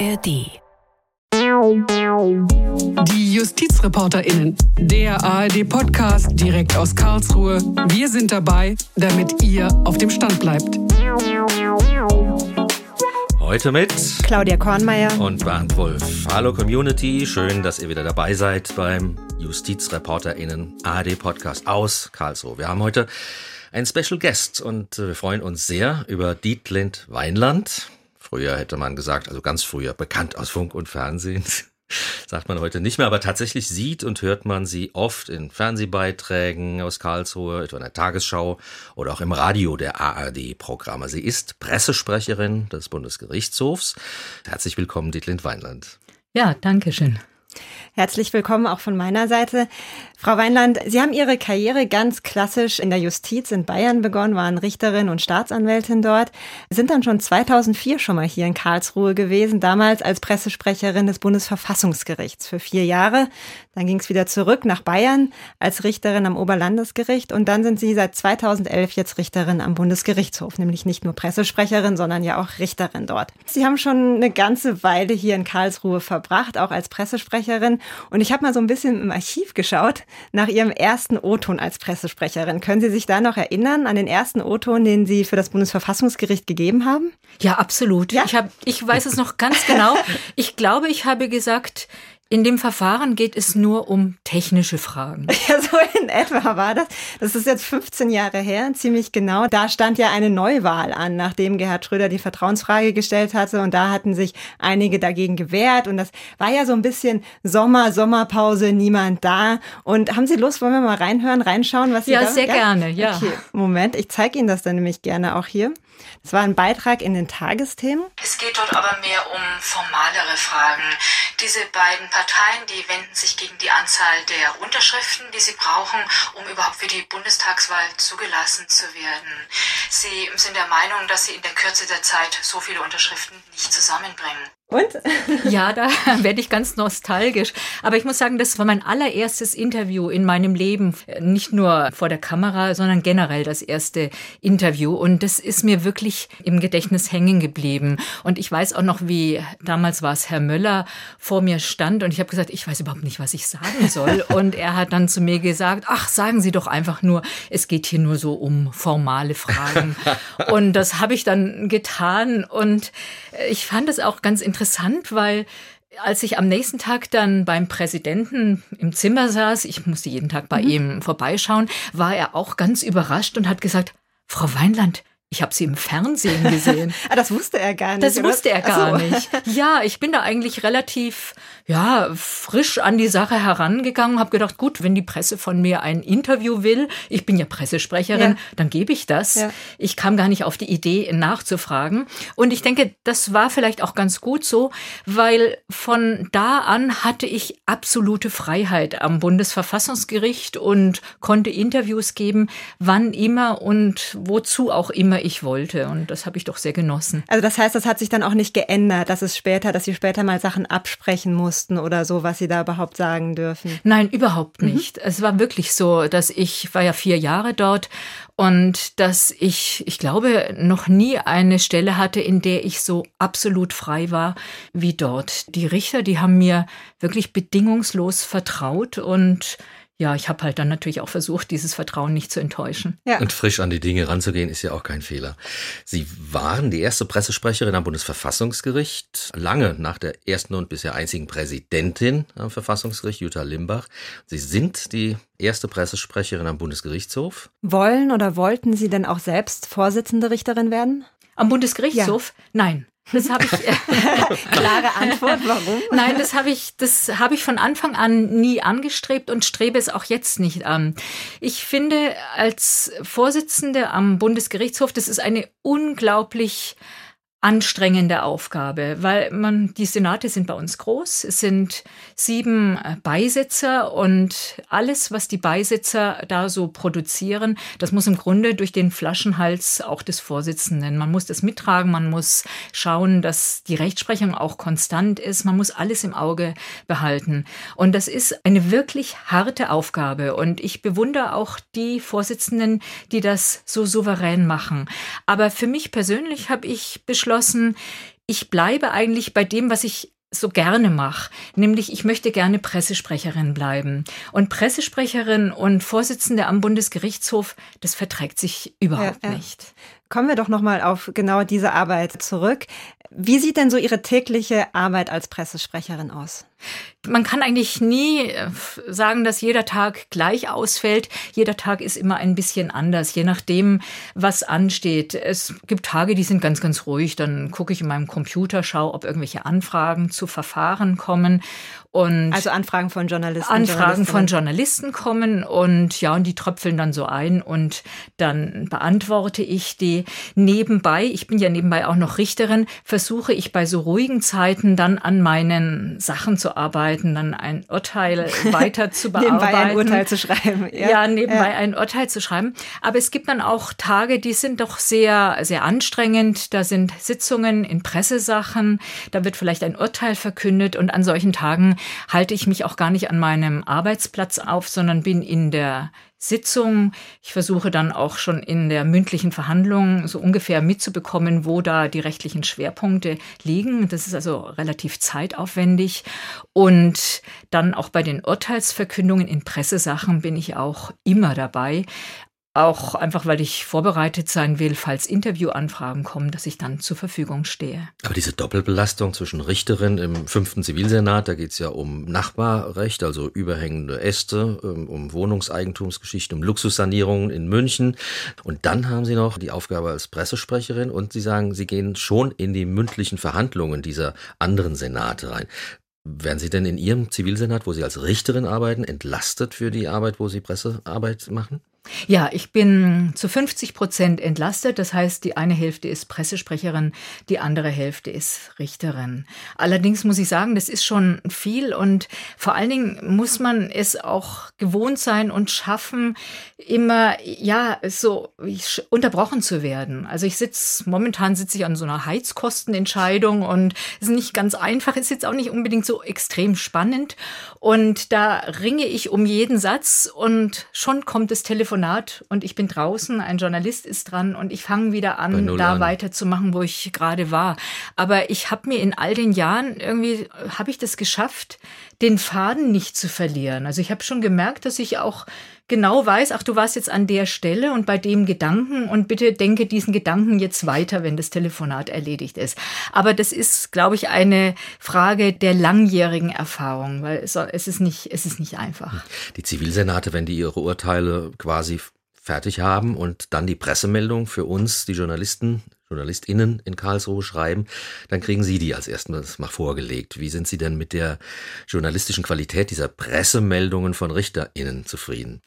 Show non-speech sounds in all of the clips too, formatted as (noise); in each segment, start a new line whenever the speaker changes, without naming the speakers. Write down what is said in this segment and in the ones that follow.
ARD.
Die JustizreporterInnen, der ARD-Podcast direkt aus Karlsruhe. Wir sind dabei, damit ihr auf dem Stand bleibt.
Heute mit
Claudia Kornmeier
und Bernd Wolf. Hallo Community, schön, dass ihr wieder dabei seid beim JustizreporterInnen ARD-Podcast aus Karlsruhe. Wir haben heute einen Special Guest und wir freuen uns sehr über Dietlind Weinland. Früher hätte man gesagt, also ganz früher, bekannt aus Funk und Fernsehen. (laughs) Sagt man heute nicht mehr, aber tatsächlich sieht und hört man sie oft in Fernsehbeiträgen aus Karlsruhe, etwa in der Tagesschau oder auch im Radio der ARD-Programme. Sie ist Pressesprecherin des Bundesgerichtshofs. Herzlich willkommen, Dietlind Weinland.
Ja, danke schön.
Herzlich willkommen auch von meiner Seite. Frau Weinland, Sie haben Ihre Karriere ganz klassisch in der Justiz in Bayern begonnen, waren Richterin und Staatsanwältin dort, sind dann schon 2004 schon mal hier in Karlsruhe gewesen, damals als Pressesprecherin des Bundesverfassungsgerichts für vier Jahre. Dann ging es wieder zurück nach Bayern als Richterin am Oberlandesgericht und dann sind Sie seit 2011 jetzt Richterin am Bundesgerichtshof, nämlich nicht nur Pressesprecherin, sondern ja auch Richterin dort. Sie haben schon eine ganze Weile hier in Karlsruhe verbracht, auch als Pressesprecherin und ich habe mal so ein bisschen im Archiv geschaut nach Ihrem ersten O-Ton als Pressesprecherin. Können Sie sich da noch erinnern an den ersten O-Ton, den Sie für das Bundesverfassungsgericht gegeben haben?
Ja, absolut. Ja? Ich, hab, ich weiß es noch ganz genau. (laughs) Ich glaube, ich habe gesagt, in dem Verfahren geht es nur um technische Fragen. (laughs)
Ja, so in etwa war das. Das ist jetzt 15 Jahre her, ziemlich genau. Da stand ja eine Neuwahl an, nachdem Gerhard Schröder die Vertrauensfrage gestellt hatte. Und da hatten sich einige dagegen gewehrt. Und das war ja so ein bisschen Sommer, Sommerpause, niemand da. Und haben Sie Lust, wollen wir mal reinhören, reinschauen, was Sie
Ja,
da
sehr ja? gerne, ja.
Okay, Moment, ich zeige Ihnen das dann nämlich gerne auch hier. Das war ein Beitrag in den Tagesthemen.
Es geht dort aber mehr um formalere Fragen. Diese beiden Parteien, die wenden sich gegen die Anzahl der Unterschriften, die sie brauchen, um überhaupt für die Bundestagswahl zugelassen zu werden. Sie sind der Meinung, dass sie in der Kürze der Zeit so viele Unterschriften nicht zusammenbringen.
Und?
Ja, da (laughs) werde ich ganz nostalgisch. Aber ich muss sagen, das war mein allererstes Interview in meinem Leben. Nicht nur vor der Kamera, sondern generell das erste Interview. Und das ist mir wirklich im Gedächtnis hängen geblieben. Und ich weiß auch noch, wie damals war es Herr Möller vor mir stand und ich habe gesagt, ich weiß überhaupt nicht, was ich sagen soll. (laughs) Und er hat dann zu mir gesagt, ach, sagen Sie doch einfach nur, es geht hier nur so um formale Fragen. (laughs) und das habe ich dann getan. Und ich fand es auch ganz interessant interessant, weil als ich am nächsten Tag dann beim Präsidenten im Zimmer saß, ich musste jeden Tag bei mhm. ihm vorbeischauen, war er auch ganz überrascht und hat gesagt, Frau Weinland, ich habe sie im Fernsehen gesehen. (laughs)
ah, das wusste er gar nicht.
Das oder? wusste er gar so. nicht. Ja, ich bin da eigentlich relativ ja, frisch an die Sache herangegangen, habe gedacht, gut, wenn die Presse von mir ein Interview will, ich bin ja Pressesprecherin, ja. dann gebe ich das. Ja. Ich kam gar nicht auf die Idee nachzufragen und ich denke, das war vielleicht auch ganz gut so, weil von da an hatte ich absolute Freiheit am Bundesverfassungsgericht und konnte Interviews geben, wann immer und wozu auch immer ich wollte. Und das habe ich doch sehr genossen.
Also das heißt, das hat sich dann auch nicht geändert, dass es später, dass Sie später mal Sachen absprechen mussten oder so, was Sie da überhaupt sagen dürfen?
Nein, überhaupt mhm. nicht. Mhm. Es war wirklich so, dass ich war ja vier Jahre dort und dass ich, ich glaube, noch nie eine Stelle hatte, in der ich so absolut frei war wie dort. Die Richter, die haben mir wirklich bedingungslos vertraut und ja, ich habe halt dann natürlich auch versucht, dieses Vertrauen nicht zu enttäuschen.
Ja. Und frisch an die Dinge ranzugehen, ist ja auch kein Fehler. Sie waren die erste Pressesprecherin am Bundesverfassungsgericht, lange nach der ersten und bisher einzigen Präsidentin am Verfassungsgericht, Jutta Limbach. Sie sind die erste Pressesprecherin am Bundesgerichtshof.
Wollen oder wollten Sie denn auch selbst Vorsitzende Richterin werden?
Am Bundesgerichtshof? Ja. Nein. Das habe ich. (laughs)
Klare Antwort, warum?
Nein, das habe ich, das habe ich von Anfang an nie angestrebt und strebe es auch jetzt nicht an. Ich finde, als Vorsitzende am Bundesgerichtshof, das ist eine unglaublich anstrengende Aufgabe, weil man, die Senate sind bei uns groß. Es sind sieben äh, Beisitzer und alles, was die Beisitzer da so produzieren, das muss im Grunde durch den Flaschenhals auch des Vorsitzenden. Man muss das mittragen, man muss schauen, dass die Rechtsprechung auch konstant ist, man muss alles im Auge behalten. Und das ist eine wirklich harte Aufgabe und ich bewundere auch die Vorsitzenden, die das so souverän machen. Aber für mich persönlich habe ich beschlossen, beschlossen, ich bleibe eigentlich bei dem, was ich so gerne mache, nämlich ich möchte gerne Pressesprecherin bleiben. Und Pressesprecherin und Vorsitzende am Bundesgerichtshof, das verträgt sich überhaupt ja, ja. nicht.
Kommen wir doch noch mal auf genau diese Arbeit zurück. Wie sieht denn so Ihre tägliche Arbeit als Pressesprecherin aus?
Man kann eigentlich nie äh, sagen, dass jeder Tag gleich ausfällt. Jeder Tag ist immer ein bisschen anders, je nachdem, was ansteht. Es gibt Tage, die sind ganz, ganz ruhig. Dann gucke ich in meinem Computer, schaue, ob irgendwelche Anfragen zu Verfahren kommen.
Und also Anfragen von Journalisten.
Anfragen von Journalisten kommen und ja, und die tröpfeln dann so ein und dann beantworte ich die nebenbei. Ich bin ja nebenbei auch noch Richterin, versuche ich bei so ruhigen Zeiten dann an meinen Sachen zu arbeiten, dann ein Urteil (laughs) weiter zu bearbeiten.
nebenbei ein Urteil zu schreiben.
Ja, ja nebenbei ja. ein Urteil zu schreiben. Aber es gibt dann auch Tage, die sind doch sehr, sehr anstrengend. Da sind Sitzungen in Pressesachen, da wird vielleicht ein Urteil verkündet und an solchen Tagen halte ich mich auch gar nicht an meinem Arbeitsplatz auf, sondern bin in der Sitzung. Ich versuche dann auch schon in der mündlichen Verhandlung so ungefähr mitzubekommen, wo da die rechtlichen Schwerpunkte liegen. Das ist also relativ zeitaufwendig. Und dann auch bei den Urteilsverkündungen in Pressesachen bin ich auch immer dabei. Auch einfach, weil ich vorbereitet sein will, falls Interviewanfragen kommen, dass ich dann zur Verfügung stehe.
Aber diese Doppelbelastung zwischen Richterin im fünften Zivilsenat, da geht es ja um Nachbarrecht, also überhängende Äste, ähm, um Wohnungseigentumsgeschichten, um Luxussanierungen in München. Und dann haben Sie noch die Aufgabe als Pressesprecherin und Sie sagen, Sie gehen schon in die mündlichen Verhandlungen dieser anderen Senate rein. Werden Sie denn in Ihrem Zivilsenat, wo Sie als Richterin arbeiten, entlastet für die Arbeit, wo Sie Pressearbeit machen?
Ja, ich bin zu 50 Prozent entlastet. Das heißt, die eine Hälfte ist Pressesprecherin, die andere Hälfte ist Richterin. Allerdings muss ich sagen, das ist schon viel und vor allen Dingen muss man es auch gewohnt sein und schaffen, immer, ja, so unterbrochen zu werden. Also ich sitze, momentan sitze ich an so einer Heizkostenentscheidung und es ist nicht ganz einfach, ist jetzt auch nicht unbedingt so extrem spannend. Und da ringe ich um jeden Satz und schon kommt das Telefon Telefonat und ich bin draußen, ein Journalist ist dran und ich fange wieder an, da an. weiterzumachen, wo ich gerade war. Aber ich habe mir in all den Jahren irgendwie, habe ich das geschafft, den Faden nicht zu verlieren. Also ich habe schon gemerkt, dass ich auch genau weiß, ach, du warst jetzt an der Stelle und bei dem Gedanken und bitte denke diesen Gedanken jetzt weiter, wenn das Telefonat erledigt ist. Aber das ist, glaube ich, eine Frage der langjährigen Erfahrung, weil es, ist nicht, es ist nicht einfach.
Die Zivilsenate, wenn die ihre Urteile quasi fertig haben und dann die Pressemeldung für uns, die Journalisten, JournalistInnen in Karlsruhe schreiben, dann kriegen Sie die als erstes mal vorgelegt. Wie sind Sie denn mit der journalistischen Qualität dieser Pressemeldungen von RichterInnen zufrieden?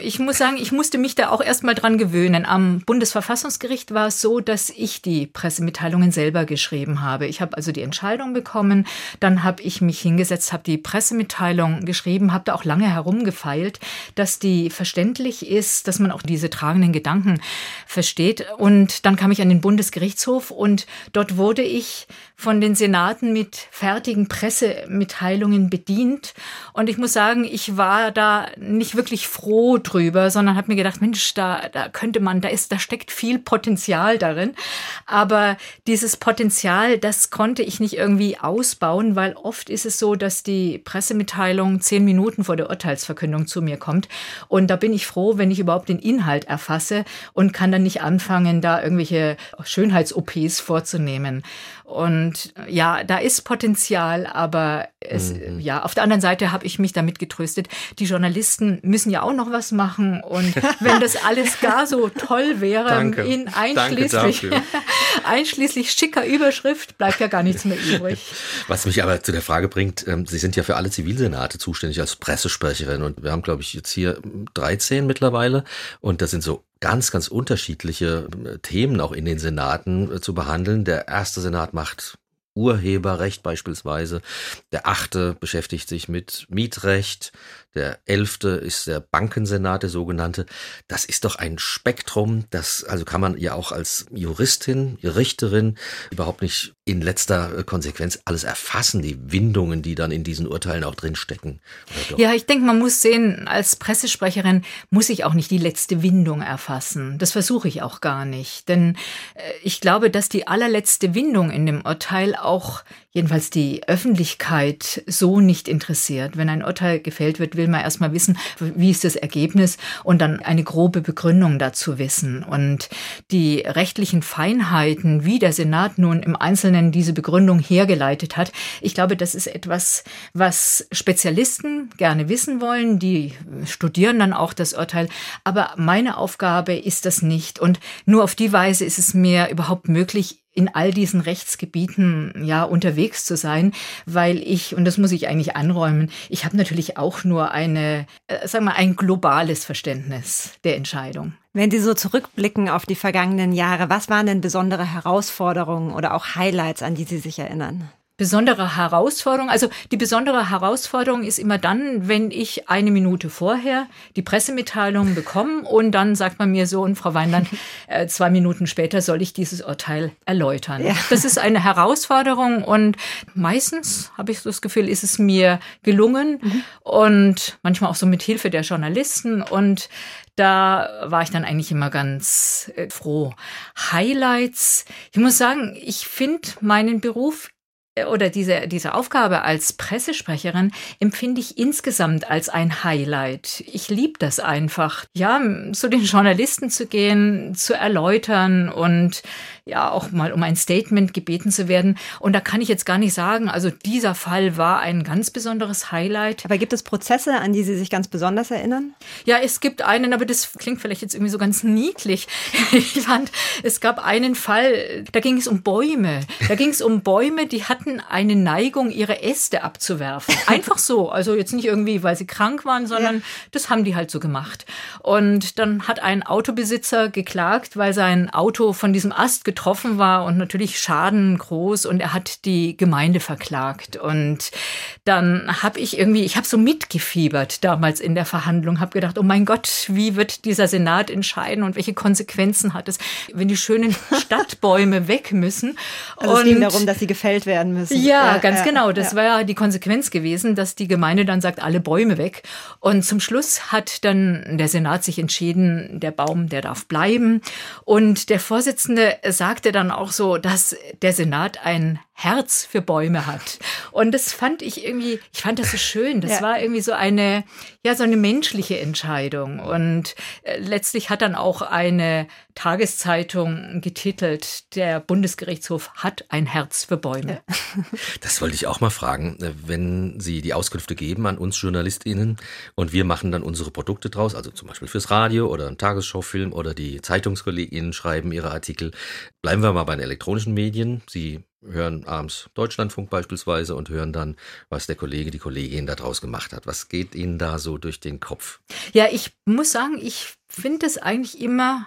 Ich muss sagen, ich musste mich da auch erstmal dran gewöhnen. Am Bundesverfassungsgericht war es so, dass ich die Pressemitteilungen selber geschrieben habe. Ich habe also die Entscheidung bekommen, dann habe ich mich hingesetzt, habe die Pressemitteilung geschrieben, habe da auch lange herumgefeilt, dass die verständlich ist, dass man auch diese tragenden Gedanken versteht. Und dann kam ich an den Bundesgerichtshof und dort wurde ich von den Senaten mit fertigen Pressemitteilungen bedient. Und ich muss sagen, ich war da nicht wirklich froh drüber, sondern habe mir gedacht, Mensch, da, da könnte man, da ist, da steckt viel Potenzial darin. Aber dieses Potenzial, das konnte ich nicht irgendwie ausbauen, weil oft ist es so, dass die Pressemitteilung zehn Minuten vor der Urteilsverkündung zu mir kommt. Und da bin ich froh, wenn ich überhaupt den Inhalt erfasse und kann dann nicht anfangen, da irgendwelche Schönheits-OPs vorzunehmen. Und ja, da ist Potenzial, aber es, mhm. ja, auf der anderen Seite habe ich mich damit getröstet. Die Journalisten müssen ja auch noch was machen. Und (laughs) wenn das alles gar so toll wäre,
Danke.
in einschließlich, (laughs) einschließlich schicker Überschrift, bleibt ja gar nichts mehr übrig. (laughs)
Was mich aber zu der Frage bringt, ähm, Sie sind ja für alle Zivilsenate zuständig als Pressesprecherin und wir haben, glaube ich, jetzt hier 13 mittlerweile und das sind so ganz, ganz unterschiedliche äh, Themen auch in den Senaten äh, zu behandeln. Der erste Senat macht Urheberrecht beispielsweise. Der achte beschäftigt sich mit Mietrecht. Der elfte ist der Bankensenat, der sogenannte. Das ist doch ein Spektrum, das also kann man ja auch als Juristin, Richterin überhaupt nicht in letzter Konsequenz alles erfassen, die Windungen, die dann in diesen Urteilen auch drinstecken.
Ja, ich denke, man muss sehen, als Pressesprecherin muss ich auch nicht die letzte Windung erfassen. Das versuche ich auch gar nicht. Denn äh, ich glaube, dass die allerletzte Windung in dem Urteil auch jedenfalls die Öffentlichkeit so nicht interessiert. Wenn ein Urteil gefällt wird, will man erstmal wissen, wie ist das Ergebnis und dann eine grobe Begründung dazu wissen. Und die rechtlichen Feinheiten, wie der Senat nun im Einzelnen diese Begründung hergeleitet hat, ich glaube, das ist etwas, was Spezialisten gerne wissen wollen. Die studieren dann auch das Urteil. Aber meine Aufgabe ist das nicht. Und nur auf die Weise ist es mir überhaupt möglich, in all diesen Rechtsgebieten ja unterwegs zu sein, weil ich und das muss ich eigentlich anräumen, ich habe natürlich auch nur eine äh, sagen wir ein globales Verständnis der Entscheidung.
Wenn Sie so zurückblicken auf die vergangenen Jahre, was waren denn besondere Herausforderungen oder auch Highlights, an die Sie sich erinnern?
Besondere Herausforderung. Also die besondere Herausforderung ist immer dann, wenn ich eine Minute vorher die Pressemitteilung bekomme und dann sagt man mir so, und Frau Weinland, (laughs) äh, zwei Minuten später soll ich dieses Urteil erläutern. Ja. Das ist eine Herausforderung und meistens habe ich das Gefühl, ist es mir gelungen mhm. und manchmal auch so mit Hilfe der Journalisten und da war ich dann eigentlich immer ganz äh, froh. Highlights. Ich muss sagen, ich finde meinen Beruf oder diese, diese Aufgabe als Pressesprecherin empfinde ich insgesamt als ein Highlight. Ich liebe das einfach, ja, zu den Journalisten zu gehen, zu erläutern und ja auch mal um ein Statement gebeten zu werden. Und da kann ich jetzt gar nicht sagen, also dieser Fall war ein ganz besonderes Highlight.
Aber gibt es Prozesse, an die Sie sich ganz besonders erinnern?
Ja, es gibt einen, aber das klingt vielleicht jetzt irgendwie so ganz niedlich. (laughs) Ich fand, es gab einen Fall, da ging es um Bäume. Da ging es um Bäume, die hatten eine Neigung, ihre Äste abzuwerfen. (laughs) Einfach so. Also jetzt nicht irgendwie, weil sie krank waren, sondern ja. das haben die halt so gemacht. Und dann hat ein Autobesitzer geklagt, weil sein Auto von diesem Ast betroffen war und natürlich Schaden groß und er hat die Gemeinde verklagt. Und dann habe ich irgendwie, ich habe so mitgefiebert damals in der Verhandlung, habe gedacht, oh mein Gott, wie wird dieser Senat entscheiden und welche Konsequenzen hat es, wenn die schönen (laughs) Stadtbäume weg müssen.
Also und es ging darum, dass sie gefällt werden müssen.
Ja, ja ganz ja, genau. Das ja. war ja die Konsequenz gewesen, dass die Gemeinde dann sagt, alle Bäume weg. Und zum Schluss hat dann der Senat sich entschieden, der Baum, der darf bleiben. Und der Vorsitzende sagt, sagte dann auch so, dass der Senat ein Herz für Bäume hat. Und das fand ich irgendwie, ich fand das so schön. Das ja. war irgendwie so eine, ja, so eine menschliche Entscheidung. Und äh, letztlich hat dann auch eine Tageszeitung getitelt, der Bundesgerichtshof hat ein Herz für Bäume. (laughs)
Das wollte ich auch mal fragen. Wenn Sie die Auskünfte geben an uns JournalistInnen und wir machen dann unsere Produkte draus, also zum Beispiel fürs Radio oder einen Tagesschaufilm oder die ZeitungskollegInnen schreiben ihre Artikel. Bleiben wir mal bei den elektronischen Medien. Sie hören abends Deutschlandfunk beispielsweise und hören dann, was der Kollege, die Kollegin daraus gemacht hat. Was geht Ihnen da so durch den Kopf?
Ja, ich muss sagen, ich finde es eigentlich immer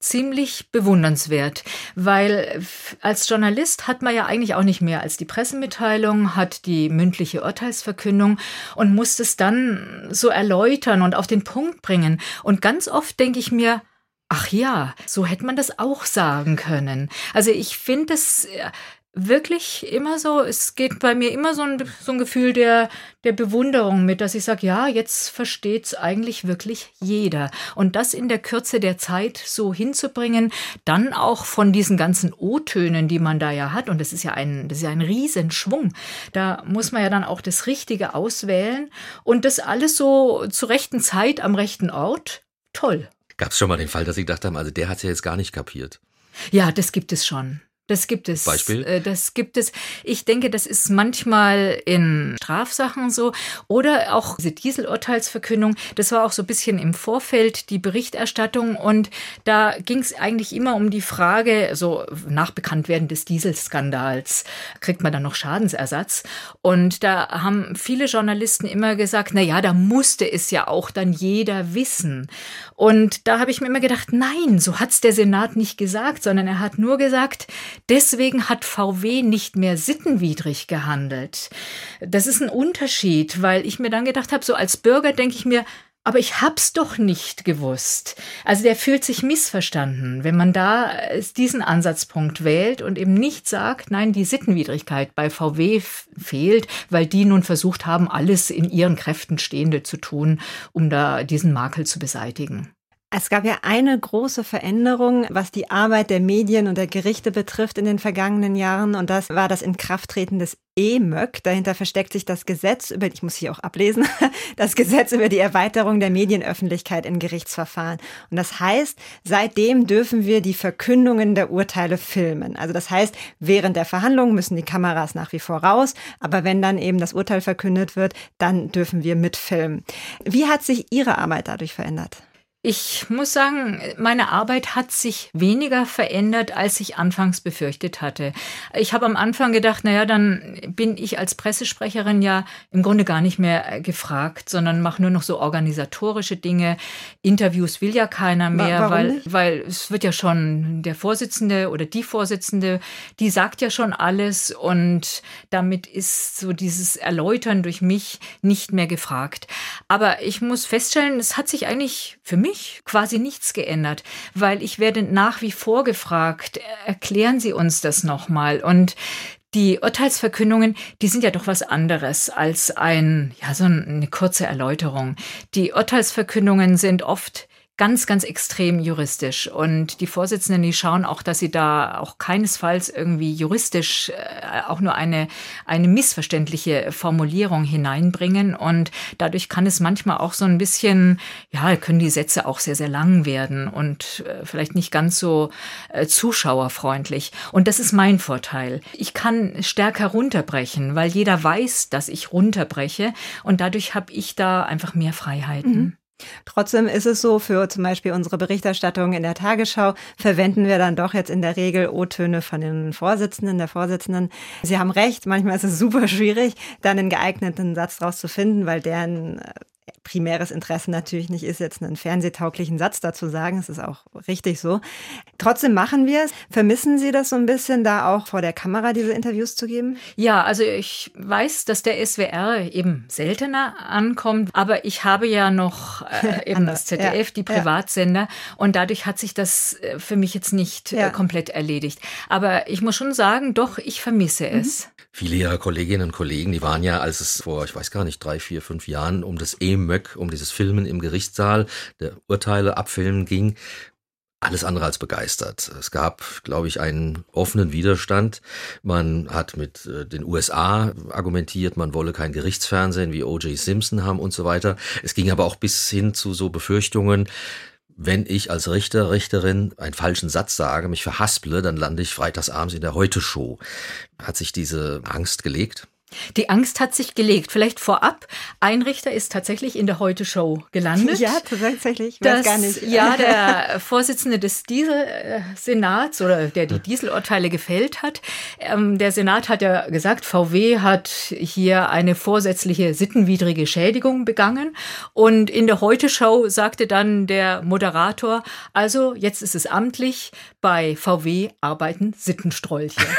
ziemlich bewundernswert, weil als Journalist hat man ja eigentlich auch nicht mehr als die Pressemitteilung, hat die mündliche Urteilsverkündung und muss es dann so erläutern und auf den Punkt bringen. Und ganz oft denke ich mir, ach ja, so hätte man das auch sagen können. Also ich finde es äh, wirklich immer so, es geht bei mir immer so ein, so ein Gefühl der, der Bewunderung mit, dass ich sage, ja, jetzt versteht es eigentlich wirklich jeder. Und das in der Kürze der Zeit so hinzubringen, dann auch von diesen ganzen O-Tönen, die man da ja hat, und das ist ja ein, das ist ja ein Riesenschwung. Da muss man ja dann auch das Richtige auswählen und das alles so zur rechten Zeit am rechten Ort. Toll.
Gab es schon mal den Fall, dass Sie gedacht haben, also der hat es ja jetzt gar nicht kapiert?
Ja, das gibt es schon. Das gibt es.
Beispiel?
Äh, das gibt es. Ich denke, das ist manchmal in Strafsachen so oder auch diese Dieselurteilsverkündung. Das war auch so ein bisschen im Vorfeld die Berichterstattung und da ging es eigentlich immer um die Frage, so nach Bekanntwerden des Dieselskandals, kriegt man dann noch Schadensersatz? Und da haben viele Journalisten immer gesagt, na ja, da musste es ja auch dann jeder wissen. Und da habe ich mir immer gedacht, nein, so hat's der Senat nicht gesagt, sondern er hat nur gesagt, deswegen hat VW nicht mehr sittenwidrig gehandelt. Das ist ein Unterschied, weil ich mir dann gedacht habe, so als Bürger denke ich mir, aber ich hab's doch nicht gewusst. Also der fühlt sich missverstanden, wenn man da äh, diesen Ansatzpunkt wählt und eben nicht sagt, nein, die Sittenwidrigkeit bei VW fehlt, weil die nun versucht haben, alles in ihren Kräften Stehende zu tun, um da diesen Makel zu beseitigen.
Es gab ja eine große Veränderung, was die Arbeit der Medien und der Gerichte betrifft in den vergangenen Jahren. Und das war das Inkrafttreten des EMÖG. Dahinter versteckt sich das Gesetz über, ich muss hier auch ablesen, (laughs) das Gesetz über die Erweiterung der Medienöffentlichkeit in Gerichtsverfahren. Und das heißt, seitdem dürfen wir die Verkündungen der Urteile filmen. Also das heißt, während der Verhandlungen müssen die Kameras nach wie vor raus. Aber wenn dann eben das Urteil verkündet wird, dann dürfen wir mitfilmen. Wie hat sich Ihre Arbeit dadurch verändert?
Ich muss sagen, meine Arbeit hat sich weniger verändert, als ich anfangs befürchtet hatte. Ich habe am Anfang gedacht, naja, dann bin ich als Pressesprecherin ja im Grunde gar nicht mehr äh, gefragt, sondern mache nur noch so organisatorische Dinge. Interviews will ja keiner mehr,
Warum
weil, weil es wird ja schon der Vorsitzende oder die Vorsitzende, die sagt ja schon alles und damit ist so dieses Erläutern durch mich nicht mehr gefragt. Aber ich muss feststellen, es hat sich eigentlich für mich quasi nichts geändert, weil ich werde nach wie vor gefragt, erklären Sie uns das nochmal. Und die Urteilsverkündungen, die sind ja doch was anderes als ein, ja, so eine kurze Erläuterung. Die Urteilsverkündungen sind oft ganz, ganz extrem juristisch. Und die Vorsitzenden, die schauen auch, dass sie da auch keinesfalls irgendwie juristisch äh, auch nur eine, eine missverständliche Formulierung hineinbringen. Und dadurch kann es manchmal auch so ein bisschen, ja, können die Sätze auch sehr, sehr lang werden und äh, vielleicht nicht ganz so äh, zuschauerfreundlich. Und das ist mein Vorteil. Ich kann stärker runterbrechen, weil jeder weiß, dass ich runterbreche. Und dadurch habe ich da einfach mehr Freiheiten.
Trotzdem ist es so, für zum Beispiel unsere Berichterstattung in der Tagesschau verwenden wir dann doch jetzt in der Regel O-Töne von den Vorsitzenden, der Vorsitzenden. Sie haben recht, manchmal ist es super schwierig, dann einen geeigneten Satz daraus zu finden, weil deren äh, primäres Interesse natürlich nicht ist, jetzt einen fernsehtauglichen Satz dazu sagen. Es ist auch richtig so. Trotzdem machen wir es. Vermissen Sie das so ein bisschen, da auch vor der Kamera diese Interviews zu geben?
Ja, also ich weiß, dass der SWR eben seltener ankommt, aber ich habe ja noch äh, (laughs) eben das ZDF,
ja,
die
ja.
Privatsender und dadurch hat sich das äh, für mich jetzt nicht
Ja.
äh, komplett erledigt. Aber ich muss schon sagen, doch, ich vermisse
Mhm.
Viele ihrer Kolleginnen und Kollegen, die waren ja, als es vor, ich weiß gar nicht, drei, vier, fünf Jahren um das E-Möck, um dieses Filmen im Gerichtssaal, der Urteile abfilmen ging, alles andere als begeistert. Es gab, glaube ich, einen offenen Widerstand. Man hat mit äh, den USA argumentiert, man wolle kein Gerichtsfernsehen wie O.J. Simpson haben und so weiter. Es ging aber auch bis hin zu so Befürchtungen, wenn ich als Richter, Richterin einen falschen Satz sage, mich verhasple, dann lande ich freitagsabends in der Heute-Show. Hat sich diese Angst gelegt?
Die Angst hat sich gelegt. Vielleicht vorab, ein Richter ist tatsächlich in der Heute-Show gelandet.
Ja, tatsächlich. Ich weiß
Das,
gar nicht.
Ja, der Vorsitzende des Dieselsenats oder der die Dieselurteile gefällt hat. Ähm, der Senat hat ja gesagt, VW hat hier eine vorsätzliche sittenwidrige Schädigung begangen. Und in der Heute-Show sagte dann der Moderator, also jetzt ist es amtlich, bei VW arbeiten Sittenstrolche. (laughs)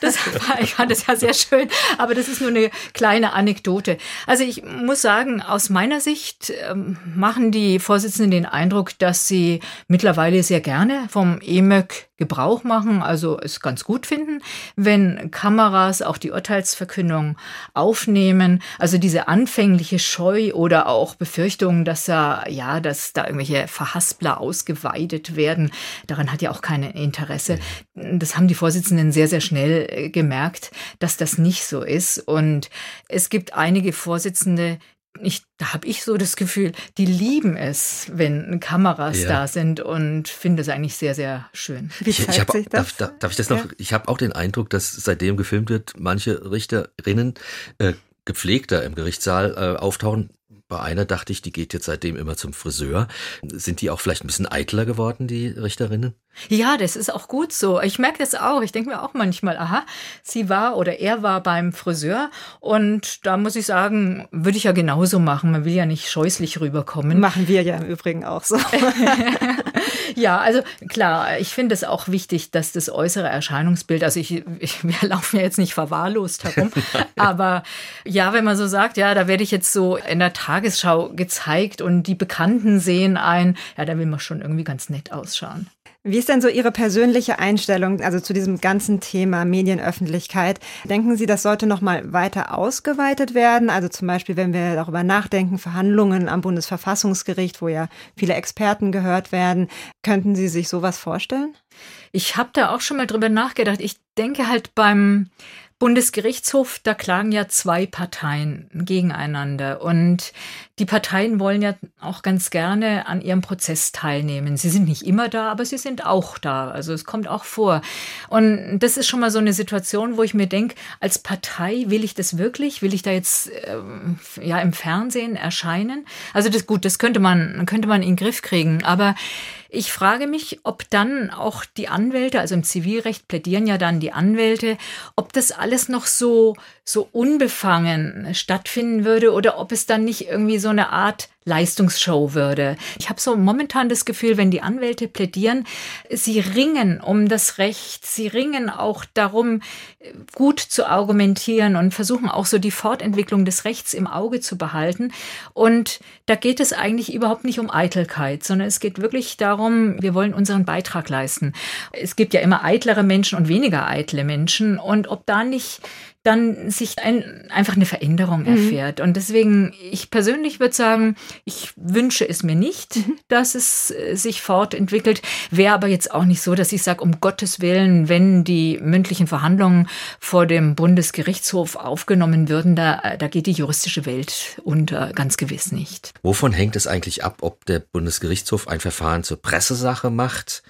Das war, ich fand das ja sehr schön, aber das ist nur eine kleine Anekdote. Also ich muss sagen, aus meiner Sicht ähm, machen die Vorsitzenden den Eindruck, dass sie mittlerweile sehr gerne vom EMÖG Gebrauch machen, also es ganz gut finden, wenn Kameras auch die Urteilsverkündung aufnehmen. Also diese anfängliche Scheu oder auch Befürchtungen, dass da, ja, dass da irgendwelche Verhaspler ausgeweidet werden, daran hat ja auch kein Interesse. Das haben die Vorsitzenden sehr, sehr schnell äh, gemerkt, dass das nicht so ist. Und es gibt einige Vorsitzende, ich, da habe ich so das Gefühl, die lieben es, wenn Kameras
Ja.
da sind und finde es eigentlich sehr, sehr schön.
Wie
Ich,
zeigt
ich hab,
sich das?
darf, darf, darf ich das noch?
Ja.
Ich habe auch den Eindruck, dass seitdem gefilmt wird, manche Richterinnen äh, gepflegter im Gerichtssaal äh, auftauchen. Bei einer dachte ich, die geht jetzt seitdem immer zum Friseur. Sind die auch vielleicht ein bisschen eitler geworden, die Richterinnen?
Ja, das ist auch gut so. Ich merke das auch. Ich denke mir auch manchmal, aha, sie war oder er war beim Friseur und da muss ich sagen, würde ich ja genauso machen. Man will ja nicht scheußlich rüberkommen.
Machen wir ja im Übrigen auch so. (laughs)
Ja, also klar, ich finde es auch wichtig, dass das äußere Erscheinungsbild, also ich, ich, wir (laughs) laufen ja jetzt nicht verwahrlost herum, (laughs) aber ja, wenn man so sagt, ja, da werde ich jetzt so in der Tagesschau gezeigt und die Bekannten sehen ein, ja, da will man schon irgendwie ganz nett ausschauen.
Wie ist denn so Ihre persönliche Einstellung, also zu diesem ganzen Thema Medienöffentlichkeit? Denken Sie, das sollte noch mal weiter ausgeweitet werden? Also zum Beispiel, wenn wir darüber nachdenken, Verhandlungen am Bundesverfassungsgericht, wo ja viele Experten gehört werden, könnten Sie sich sowas vorstellen?
Ich habe da auch schon mal drüber nachgedacht. Ich denke halt beim Bundesgerichtshof, da klagen ja zwei Parteien gegeneinander und die Parteien wollen ja auch ganz gerne an ihrem Prozess teilnehmen. Sie sind nicht immer da, aber sie sind auch da. Also es kommt auch vor. Und das ist schon mal so eine Situation, wo ich mir denke, als Partei will ich das wirklich? Will ich da jetzt äh, ja im Fernsehen erscheinen? Also das gut, das könnte man könnte man in den Griff kriegen, aber ich frage mich, ob dann auch die Anwälte, also im Zivilrecht plädieren ja dann die Anwälte, ob das alles noch so, so unbefangen stattfinden würde oder ob es dann nicht irgendwie so eine Art Leistungsshow würde. Ich habe so momentan das Gefühl, wenn die Anwälte plädieren, sie ringen um das Recht, sie ringen auch darum, gut zu argumentieren und versuchen auch so die Fortentwicklung des Rechts im Auge zu behalten. Und da geht es eigentlich überhaupt nicht um Eitelkeit, sondern es geht wirklich darum, wir wollen unseren Beitrag leisten. Es gibt ja immer eitlere Menschen und weniger eitle Menschen. Und ob da nicht dann sich ein, einfach eine Veränderung mhm. erfährt. Und deswegen, ich persönlich würde sagen, ich wünsche es mir nicht, mhm. dass es äh, sich fortentwickelt. Wäre aber jetzt auch nicht so, dass ich sage, um Gottes Willen, wenn die mündlichen Verhandlungen vor dem Bundesgerichtshof aufgenommen würden, da, äh, da geht die juristische Welt unter, ganz gewiss nicht.
Wovon hängt es eigentlich ab, ob der Bundesgerichtshof ein Verfahren zur Pressesache macht?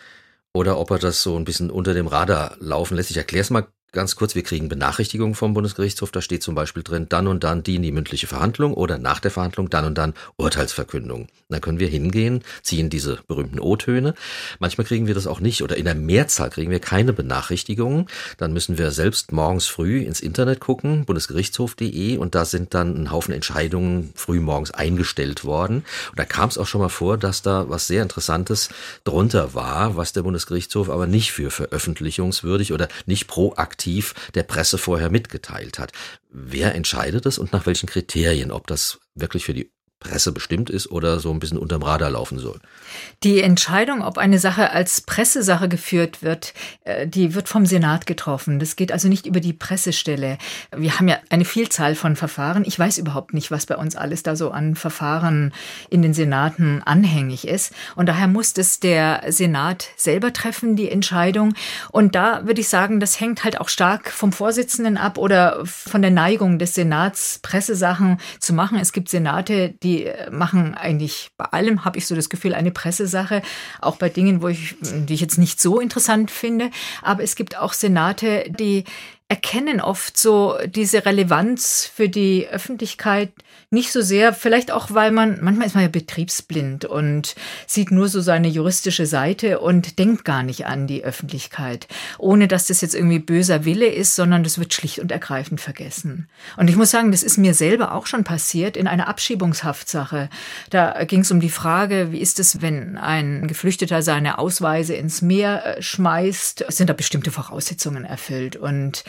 oder ob er das so ein bisschen unter dem Radar laufen lässt. Ich erkläre es mal Ganz kurz, wir kriegen Benachrichtigungen vom Bundesgerichtshof, da steht zum Beispiel drin, dann und dann dienen die mündliche Verhandlung oder nach der Verhandlung dann und dann Urteilsverkündung. Dann können wir hingehen, ziehen diese berühmten O-Töne. Manchmal kriegen wir das auch nicht oder in der Mehrzahl kriegen wir keine Benachrichtigungen. Dann müssen wir selbst morgens früh ins Internet gucken, bundesgerichtshof.de und da sind dann ein Haufen Entscheidungen früh morgens eingestellt worden. Und da kam es auch schon mal vor, dass da was sehr Interessantes drunter war, was der Bundesgerichtshof aber nicht für veröffentlichungswürdig oder nicht proaktiv aktiv der Presse vorher mitgeteilt hat. Wer entscheidet es und nach welchen Kriterien, ob das wirklich für die Presse bestimmt ist oder so ein bisschen unterm Radar laufen soll.
Die Entscheidung, ob eine Sache als Pressesache geführt wird, äh, die wird vom Senat getroffen. Das geht also nicht über die Pressestelle. Wir haben ja eine Vielzahl von Verfahren. Ich weiß überhaupt nicht, was bei uns alles da so an Verfahren in den Senaten anhängig ist. Und daher muss es der Senat selber treffen, die Entscheidung. Und da würde ich sagen, das hängt halt auch stark vom Vorsitzenden ab oder von der Neigung des Senats, Pressesachen zu machen. Es gibt Senate, die die machen eigentlich bei allem, habe ich so das Gefühl, eine Pressesache, auch bei Dingen, wo ich, die ich jetzt nicht so interessant finde. Aber es gibt auch Senate, die erkennen oft so diese Relevanz für die Öffentlichkeit nicht so sehr, vielleicht auch, weil man, manchmal ist man ja betriebsblind und sieht nur so seine juristische Seite und denkt gar nicht an die Öffentlichkeit, ohne dass das jetzt irgendwie böser Wille ist, sondern das wird schlicht und ergreifend vergessen. Und ich muss sagen, das ist mir selber auch schon passiert in einer Abschiebungshaftsache. Da ging es um die Frage, wie ist es, wenn ein Geflüchteter seine Ausweise ins Meer äh, schmeißt? Sind da bestimmte Voraussetzungen erfüllt? Und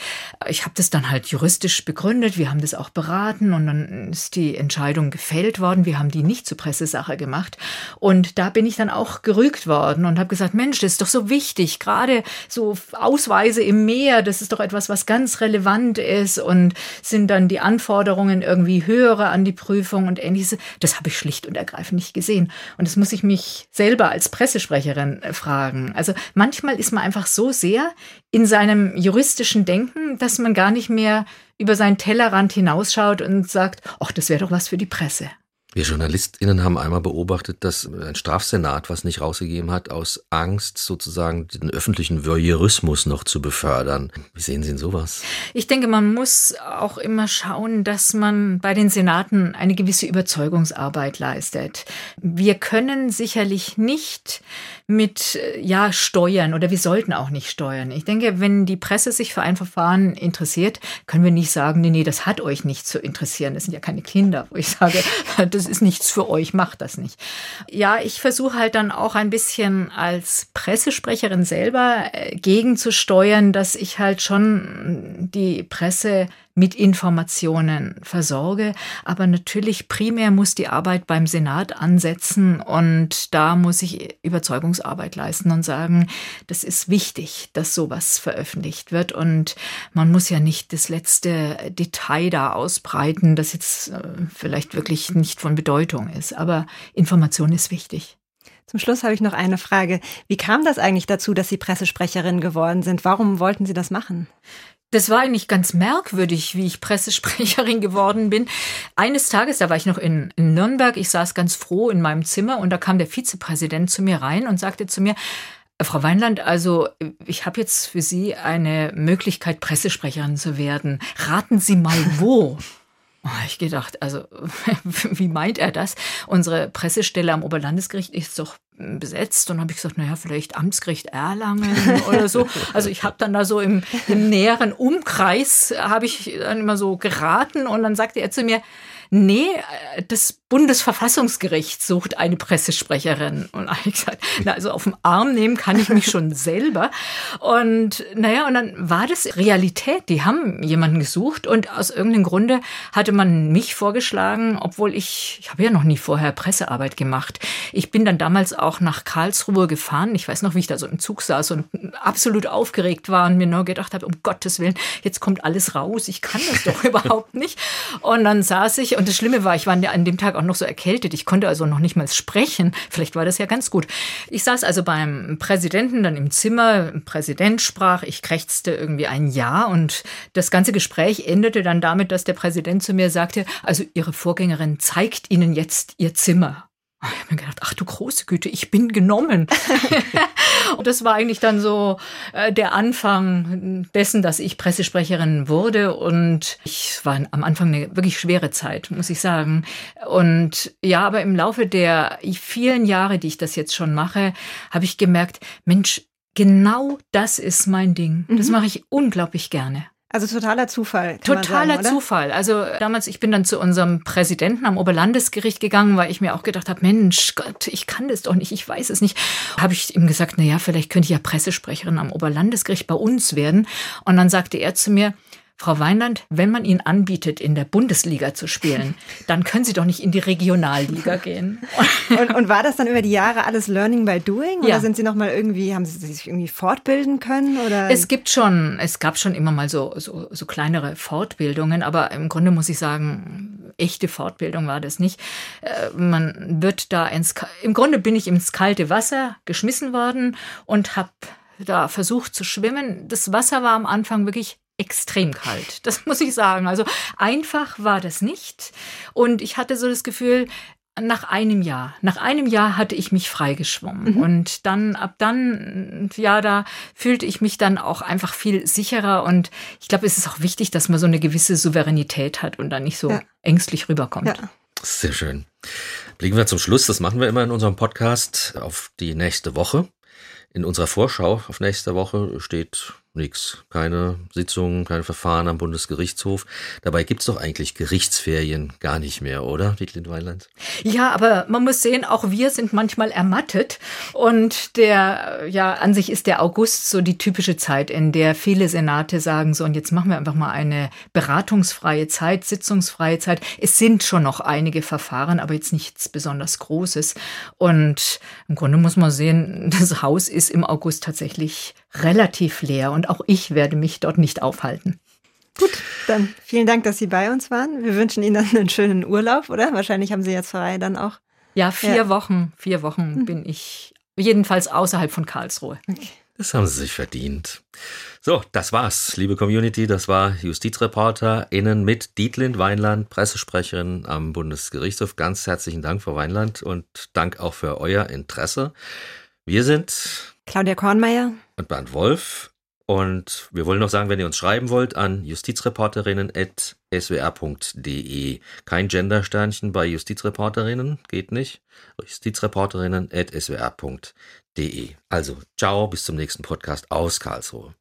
ich habe das dann halt juristisch begründet, wir haben das auch beraten und dann ist die Entscheidung gefällt worden, wir haben die nicht zur Pressesache gemacht und da bin ich dann auch gerügt worden und habe gesagt, Mensch, das ist doch so wichtig, gerade so Ausweise im Meer, das ist doch etwas, was ganz relevant ist und sind dann die Anforderungen irgendwie höhere an die Prüfung und ähnliches. Das habe ich schlicht und ergreifend nicht gesehen und das muss ich mich selber als Pressesprecherin fragen. Also manchmal ist man einfach so sehr in seinem juristischen Denken, dass man gar nicht mehr über seinen Tellerrand hinausschaut und sagt, ach, das wäre doch was für die Presse.
Wir JournalistInnen haben einmal beobachtet, dass ein Strafsenat was nicht rausgegeben hat, aus Angst sozusagen den öffentlichen Voyeurismus noch zu befördern. Wie sehen Sie denn sowas?
Ich denke, man muss auch immer schauen, dass man bei den Senaten eine gewisse Überzeugungsarbeit leistet. Wir können sicherlich nicht mit, ja, steuern oder wir sollten auch nicht steuern. Ich denke, wenn die Presse sich für ein Verfahren interessiert, können wir nicht sagen, nee, nee, das hat euch nicht zu interessieren. Das sind ja keine Kinder, wo ich sage, das (laughs) das ist nichts für euch, macht das nicht. Ja, ich versuche halt dann auch ein bisschen als Pressesprecherin selber äh, gegenzusteuern, dass ich halt schon die Presse mit Informationen versorge. Aber natürlich primär muss die Arbeit beim Senat ansetzen und da muss ich Überzeugungsarbeit leisten und sagen, das ist wichtig, dass sowas veröffentlicht wird und man muss ja nicht das letzte Detail da ausbreiten, das jetzt äh, vielleicht wirklich nicht von Bedeutung ist. Aber Information ist wichtig.
Zum Schluss habe ich noch eine Frage. Wie kam das eigentlich dazu, dass Sie Pressesprecherin geworden sind? Warum wollten Sie das machen?
Das war eigentlich ganz merkwürdig, wie ich Pressesprecherin geworden bin. Eines Tages, da war ich noch in, in, Nürnberg, ich saß ganz froh in meinem Zimmer und da kam der Vizepräsident zu mir rein und sagte zu mir, Frau Weinland, also ich habe jetzt für Sie eine Möglichkeit, Pressesprecherin zu werden. Raten Sie mal (laughs) wo. Oh, ich gedacht, also (laughs) wie meint er das? Unsere Pressestelle am Oberlandesgericht ist doch besetzt und habe ich gesagt, naja, vielleicht Amtsgericht Erlangen oder so. Also ich habe dann da so im, im näheren Umkreis, habe ich dann immer so geraten und dann sagte er zu mir, nee, äh, das Bundesverfassungsgericht sucht eine Pressesprecherin. Und (laughs) ich gesagt, na, also auf dem Arm nehmen kann ich mich schon selber. Und naja, und dann war das Realität. Die haben jemanden gesucht und aus irgendeinem Grunde hatte man mich vorgeschlagen, obwohl ich, ich habe ja noch nie vorher Pressearbeit gemacht. Ich bin dann damals auch nach Karlsruhe gefahren. Ich weiß noch, wie ich da so im Zug saß und absolut aufgeregt war und mir nur gedacht habe, um Gottes Willen, jetzt kommt alles raus. Ich kann das doch (laughs) überhaupt nicht. Und dann saß ich und das Schlimme war, ich war an dem Tag auch noch so erkältet. Ich konnte also noch nicht mal sprechen. Vielleicht war das ja ganz gut. Ich saß also beim Präsidenten dann im Zimmer. Ein Präsident sprach. Ich krächzte irgendwie ein Ja und das ganze Gespräch endete dann damit, dass der Präsident zu mir sagte, also Ihre Vorgängerin zeigt Ihnen jetzt Ihr Zimmer. Ich habe mir gedacht, ach du große Güte, ich bin genommen. (laughs) und das war eigentlich dann so äh, der Anfang dessen, dass ich Pressesprecherin wurde. Und ich war am Anfang eine wirklich schwere Zeit, muss ich sagen. Und ja, aber im Laufe der vielen Jahre, die ich das jetzt schon mache, habe ich gemerkt, Mensch, genau das ist mein Ding. Das mhm. mache ich unglaublich gerne.
Also totaler Zufall.
Totaler
sagen,
Zufall. Also damals, ich bin dann zu unserem Präsidenten am Oberlandesgericht gegangen, weil ich mir auch gedacht habe, Mensch, Gott, ich kann das doch nicht, ich weiß es nicht. Habe ich ihm gesagt, na ja, vielleicht könnte ich ja Pressesprecherin am Oberlandesgericht bei uns werden. Und dann sagte er zu mir, Frau Weinland, wenn man Ihnen anbietet, in der Bundesliga zu spielen, (laughs) dann können Sie doch nicht in die Regionalliga (laughs) gehen.
und, und, war das dann über die Jahre alles Learning by Doing? Oder ja. sind Sie noch mal irgendwie, haben Sie sich irgendwie fortbilden können? Oder?
Es gibt schon, es gab schon immer mal so, so, so kleinere Fortbildungen, aber im Grunde muss ich sagen, echte Fortbildung war das nicht. Äh, man wird da ins, im Grunde bin ich ins kalte Wasser geschmissen worden und habe da versucht zu schwimmen. Das Wasser war am Anfang wirklich extrem kalt. Das (laughs) muss ich sagen. Also einfach war das nicht. Und ich hatte so das Gefühl, nach einem Jahr, nach einem Jahr hatte ich mich freigeschwommen. Mhm. Und dann, ab dann, ja, da fühlte ich mich dann auch einfach viel sicherer. Und ich glaube, es ist auch wichtig, dass man so eine gewisse Souveränität hat und dann nicht so ja. ängstlich rüberkommt. Ja.
Sehr schön. Blicken wir zum Schluss, das machen wir immer in unserem Podcast, auf die nächste Woche. In unserer Vorschau auf nächste Woche steht Nix. Keine Sitzungen, kein Verfahren am Bundesgerichtshof. Dabei gibt's doch eigentlich Gerichtsferien gar nicht mehr, oder, Dietlin Weiland?
Ja, aber man muss sehen, auch wir sind manchmal ermattet. Und der, ja, an sich ist der August so die typische Zeit, in der viele Senate sagen so, und jetzt machen wir einfach mal eine beratungsfreie Zeit, sitzungsfreie Zeit. Es sind schon noch einige Verfahren, aber jetzt nichts besonders Großes. Und im Grunde muss man sehen, (laughs) das Haus ist im August tatsächlich relativ leer und auch ich werde mich dort nicht aufhalten.
Gut, dann vielen Dank, dass Sie bei uns waren. Wir wünschen Ihnen dann einen schönen Urlaub, oder? Wahrscheinlich haben Sie jetzt frei dann auch.
Ja, vier ja. Wochen, vier Wochen hm. bin ich jedenfalls außerhalb von Karlsruhe. Okay.
Das haben Sie sich verdient. So, das war's, liebe Community. Das war Justizreporter innen mit Dietlind Weinland, Pressesprecherin am Bundesgerichtshof. Ganz herzlichen Dank, Frau Weinland, und Dank auch für euer Interesse. Wir sind
Claudia Kornmeier
und Bernd Wolf. Und wir wollen noch sagen, wenn ihr uns schreiben wollt, an justizreporterinnen.swr.de. Kein Gendersternchen bei Justizreporterinnen, geht nicht. Justizreporterinnen.swr.de. Also, ciao, bis zum nächsten Podcast aus Karlsruhe.